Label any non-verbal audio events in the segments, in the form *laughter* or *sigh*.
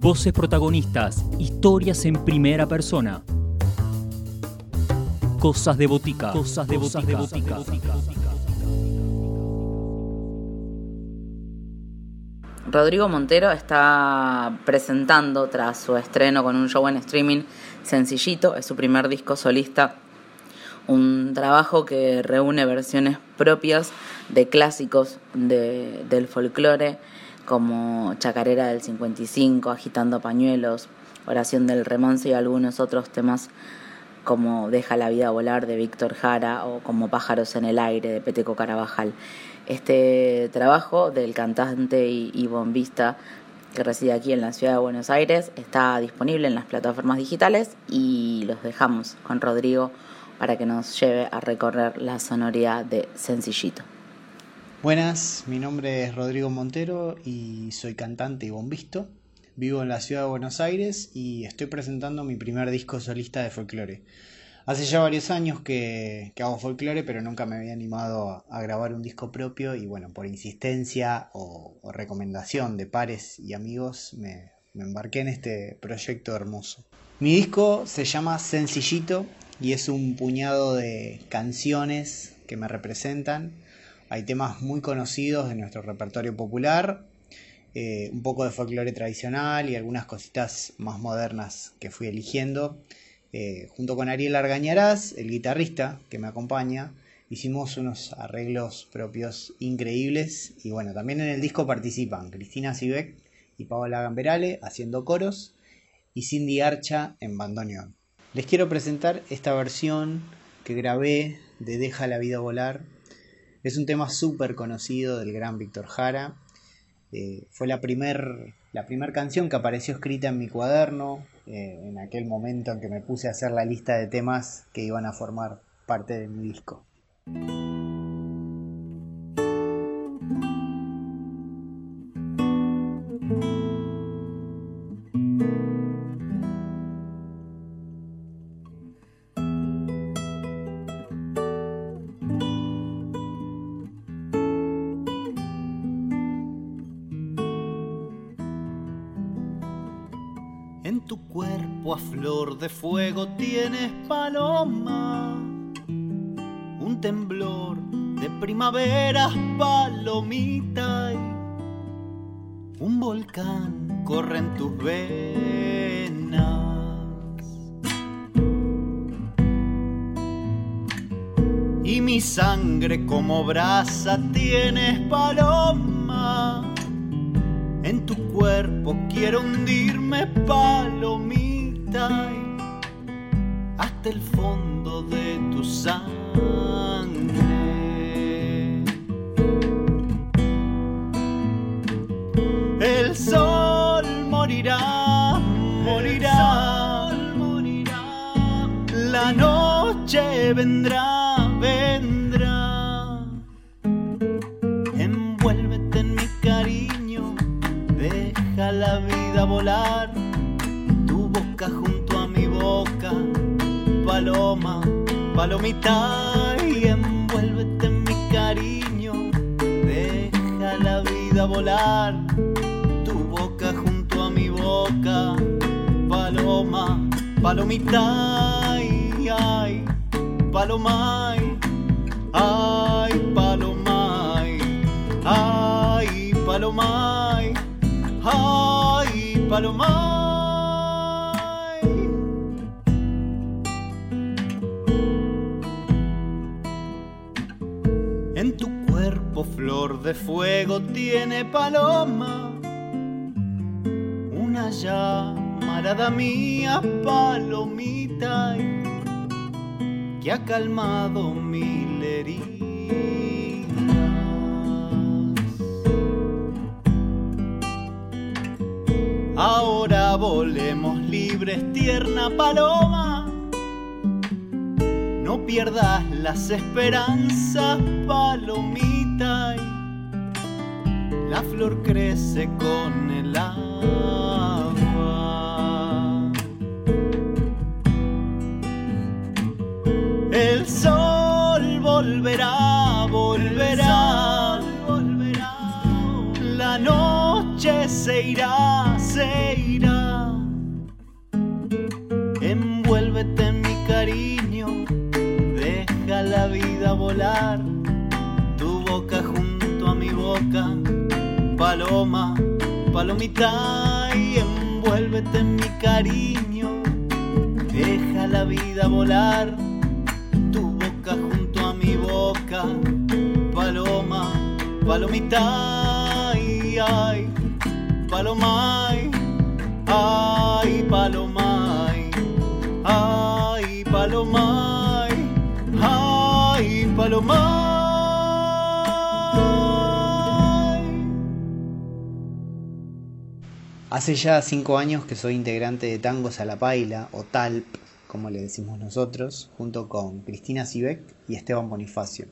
Voces protagonistas, historias en primera persona. Cosas de botica. Cosas de botica. Rodrigo Montero está presentando tras su estreno con un show en streaming sencillito, es su primer disco solista, un trabajo que reúne versiones propias de clásicos del folclore como Chacarera del 55, Agitando Pañuelos, Oración del Remanso y algunos otros temas como Deja la vida volar de Víctor Jara o como Pájaros en el aire de Peteco Carabajal. Este trabajo del cantante y, bombista que reside aquí en la ciudad de Buenos Aires está disponible en las plataformas digitales y los dejamos con Rodrigo para que nos lleve a recorrer la sonoridad de Sencillito. Buenas, mi nombre es Rodrigo Montero y soy cantante y bombisto. Vivo en la ciudad de Buenos Aires y estoy presentando mi primer disco solista de folclore. Hace ya varios años que, hago folclore, pero nunca me había animado a, grabar un disco propio y bueno, por insistencia o, recomendación de pares y amigos me, me embarqué en este proyecto hermoso. Mi disco se llama Sencillito y es un puñado de canciones que me representan hay temas muy conocidos de nuestro repertorio popular, eh, un poco de folclore tradicional y algunas cositas más modernas que fui eligiendo. Eh, junto con Ariel Argañarás, el guitarrista que me acompaña, hicimos unos arreglos propios increíbles y bueno, también en el disco participan Cristina Sivek y Paola Gamberale haciendo coros y Cindy Archa en bandoneón. Les quiero presentar esta versión que grabé de Deja la vida volar es un tema súper conocido del gran Víctor Jara. Eh, fue la primera la primer canción que apareció escrita en mi cuaderno, eh, en aquel momento en que me puse a hacer la lista de temas que iban a formar parte de mi disco. Tienes paloma, un temblor de primavera palomita, un volcán corre en tus venas. Y mi sangre como brasa tienes paloma. En tu cuerpo quiero hundirme palomita hasta el fondo de tu sangre. El sol morirá, morirá, morirá. La noche vendrá, vendrá. Envuélvete en mi cariño, deja la vida volar paloma, palomita, y envuélvete en mi cariño, deja la vida volar, tu boca junto a mi boca, paloma, palomita, ay, ay, paloma, ay, paloma, ay, paloma, ay, paloma. Flor de fuego tiene paloma, una llamarada mía palomita que ha calmado mil heridas. Ahora volemos libres, tierna paloma. No pierdas las esperanzas, palomita la flor crece con el agua. El sol volverá, volverá, volverá. La noche se irá, se irá. Palomita y envuélvete en mi cariño, deja la vida volar, tu boca junto a mi boca, paloma, palomita y ay, palomay, Hace ya cinco años que soy integrante de Tangos a la Paila, o TALP, como le decimos nosotros, junto con Cristina Sivek y Esteban Bonifacio.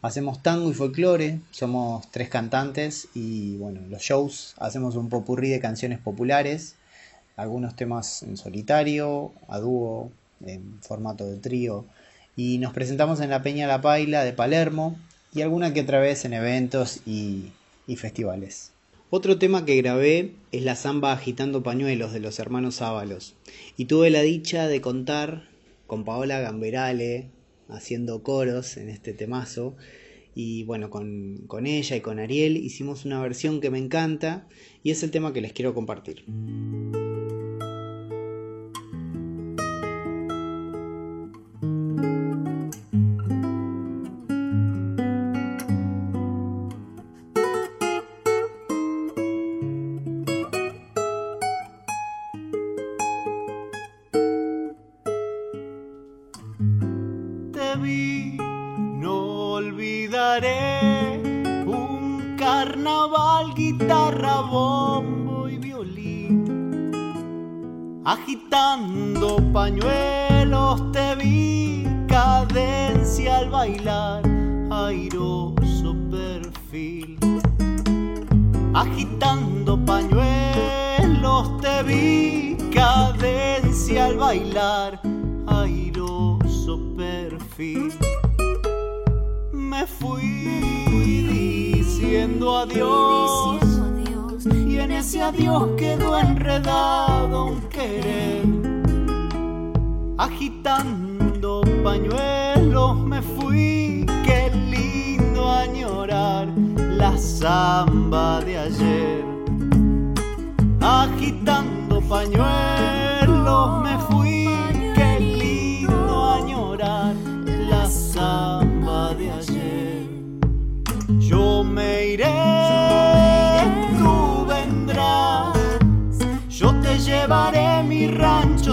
Hacemos tango y folclore, somos tres cantantes y bueno, los shows hacemos un popurrí de canciones populares, algunos temas en solitario, a dúo, en formato de trío, y nos presentamos en la Peña La Paila de Palermo y alguna que otra vez en eventos y, y festivales. Otro tema que grabé es la samba Agitando Pañuelos de los hermanos Ábalos. Y tuve la dicha de contar con Paola Gamberale haciendo coros en este temazo. Y bueno, con, con ella y con Ariel hicimos una versión que me encanta y es el tema que les quiero compartir. Vi, no olvidaré un carnaval, guitarra, bombo y violín. Agitando pañuelos te vi, cadencia al bailar, airoso perfil. Agitando pañuelos te vi, cadencia al bailar, Me fui diciendo adiós y en ese adiós quedó enredado un querer. Agitando pañuelos me fui, qué lindo añorar la samba de ayer.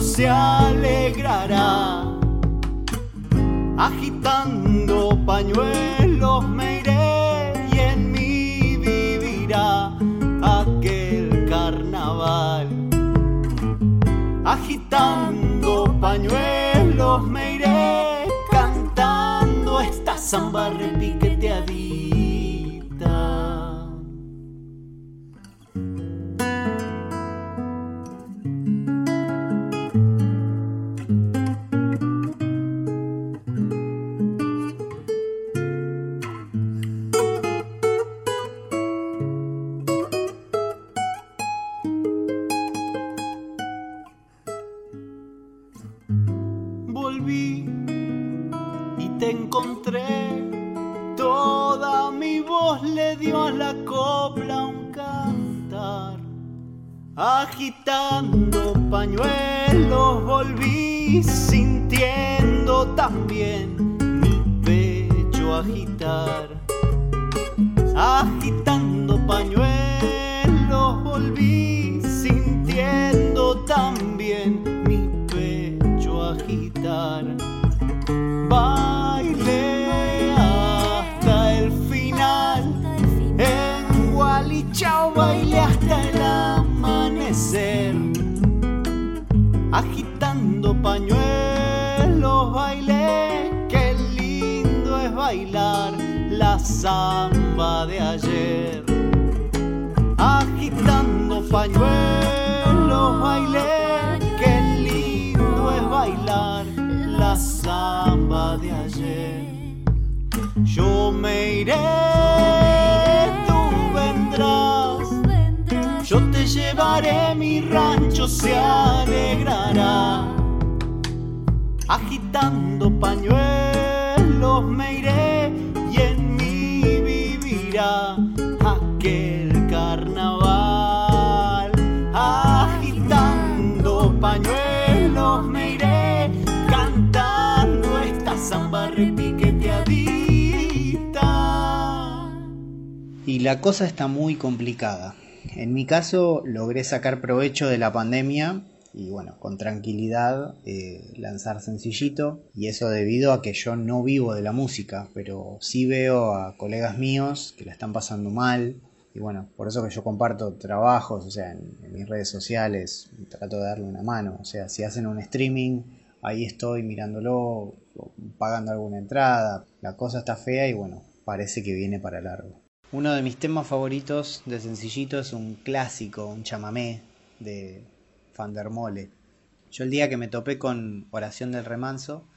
Se alegrará. Agitando pañuelos me iré y en mí vivirá aquel carnaval. Agitando dio a la copla un cantar. Agitando pañuelos volví sintiendo también mi pecho agitar. Agitando pañuelos volví Bailé hasta el amanecer. Agitando pañuelos bailé. Qué lindo es bailar la samba de ayer. Agitando pañuelos bailé. Qué lindo es bailar la samba de ayer. Yo me iré, tú vendrás. Yo te llevaré, mi rancho se alegrará. Agitando pañuelos me iré será aquel carnaval. Agitando pañuelos me iré cantando esta samba repiqueteadita. Y la cosa está muy complicada. En mi caso logré sacar provecho de la pandemia y bueno, con tranquilidad eh, lanzar sencillito. Y eso debido a que yo no vivo de la música, pero sí veo a colegas míos que la están pasando mal. Y bueno, por eso que yo comparto trabajos, o sea, en, en mis redes sociales, trato de darle una mano, o sea, si hacen un streaming, ahí estoy mirándolo, pagando alguna entrada, la cosa está fea y bueno, parece que viene para largo. Uno de mis temas favoritos de sencillito es un clásico, un chamamé de Fandermole. Yo el día que me topé con Oración del Remanso,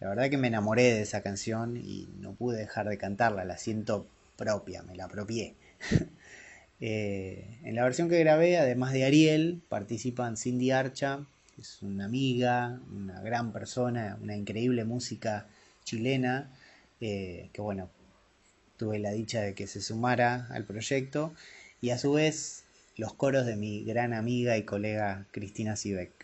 la verdad que me enamoré de esa canción y no pude dejar de cantarla, la siento propia, me la apropié. *laughs* eh, en la versión que grabé, además de Ariel, participan Cindy Archa, que es una amiga, una gran persona, una increíble música chilena, eh, que bueno, tuve la dicha de que se sumara al proyecto, y a su vez los coros de mi gran amiga y colega Cristina Sivek.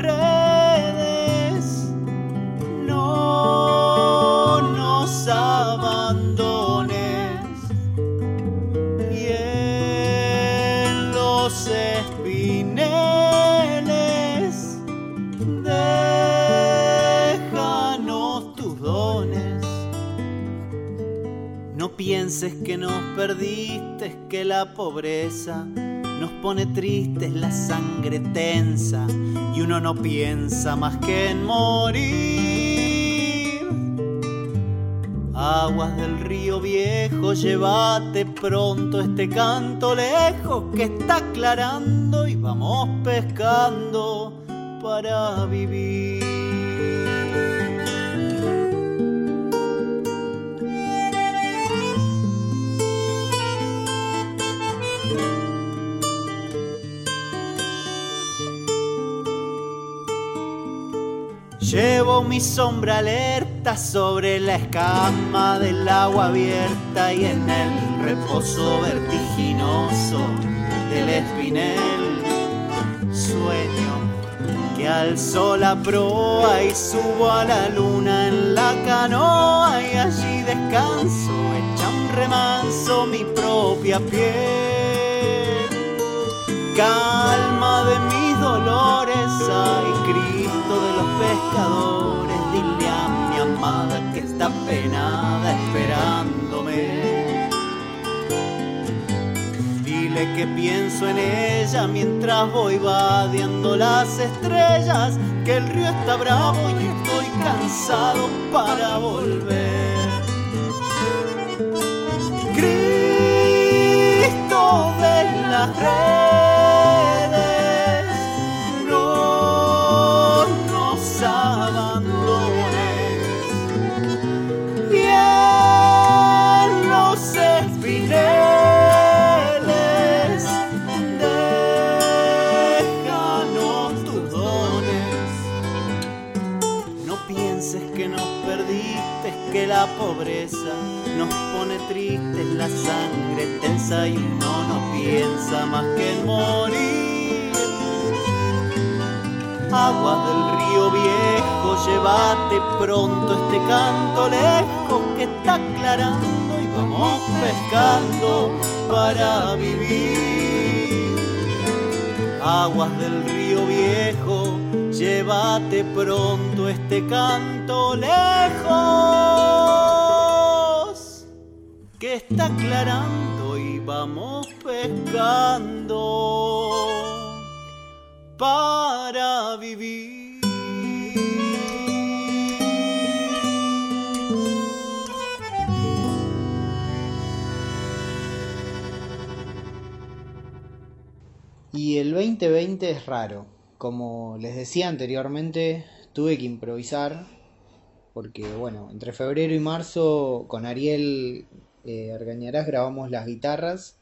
espineles, déjanos tus dones. No pienses que nos perdiste, que la pobreza nos pone tristes, la sangre tensa y uno no piensa más que en morir. Aguas del río viejo, llévate pronto este canto lejos que está aclarando vamos pescando para vivir. Llevo mi sombra alerta sobre la escama del agua abierta y en el reposo vertiginoso del espinel. Que alzo la proa y subo a la luna en la canoa y allí descanso, echa un remanso mi propia piel. Calma de mis dolores, ay Cristo de los pescadores, dile a mi amada Que pienso en ella mientras voy vadeando las estrellas, que el río está bravo y estoy cansado para volver. Cristo de las redes, pienses que nos perdimos que la pobreza nos pone tristes, la sangre tensa y uno no piensa más que en morir. Aguas del río viejo, llévate pronto este canto lejos que está aclarando y vamos pescando para vivir. Aguas del río llévate pronto este canto lejos que está aclarando y vamos pescando para vivir. Y el 2020 es raro. Como les decía anteriormente, tuve que improvisar porque, bueno, entre febrero y marzo con Ariel eh, Argañarás grabamos las guitarras,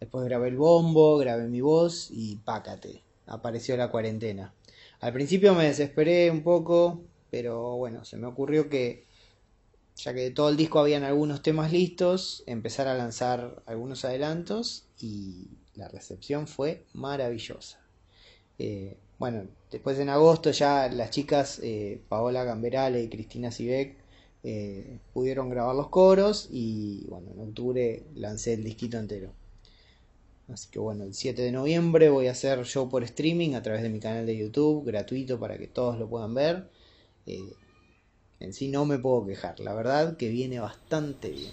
después grabé el bombo, grabé mi voz y pácate, apareció la cuarentena. Al principio me desesperé un poco, pero bueno, se me ocurrió que, ya que de todo el disco habían algunos temas listos, empezar a lanzar algunos adelantos y la recepción fue maravillosa. Eh, bueno, después en agosto ya las chicas eh, Paola Gamberale y Cristina Sivek eh, pudieron grabar los coros y bueno, en octubre lancé el disquito entero. Así que bueno, el 7 de noviembre voy a hacer show por streaming a través de mi canal de YouTube, gratuito para que todos lo puedan ver. en sí no me puedo quejar, la verdad que viene bastante bien.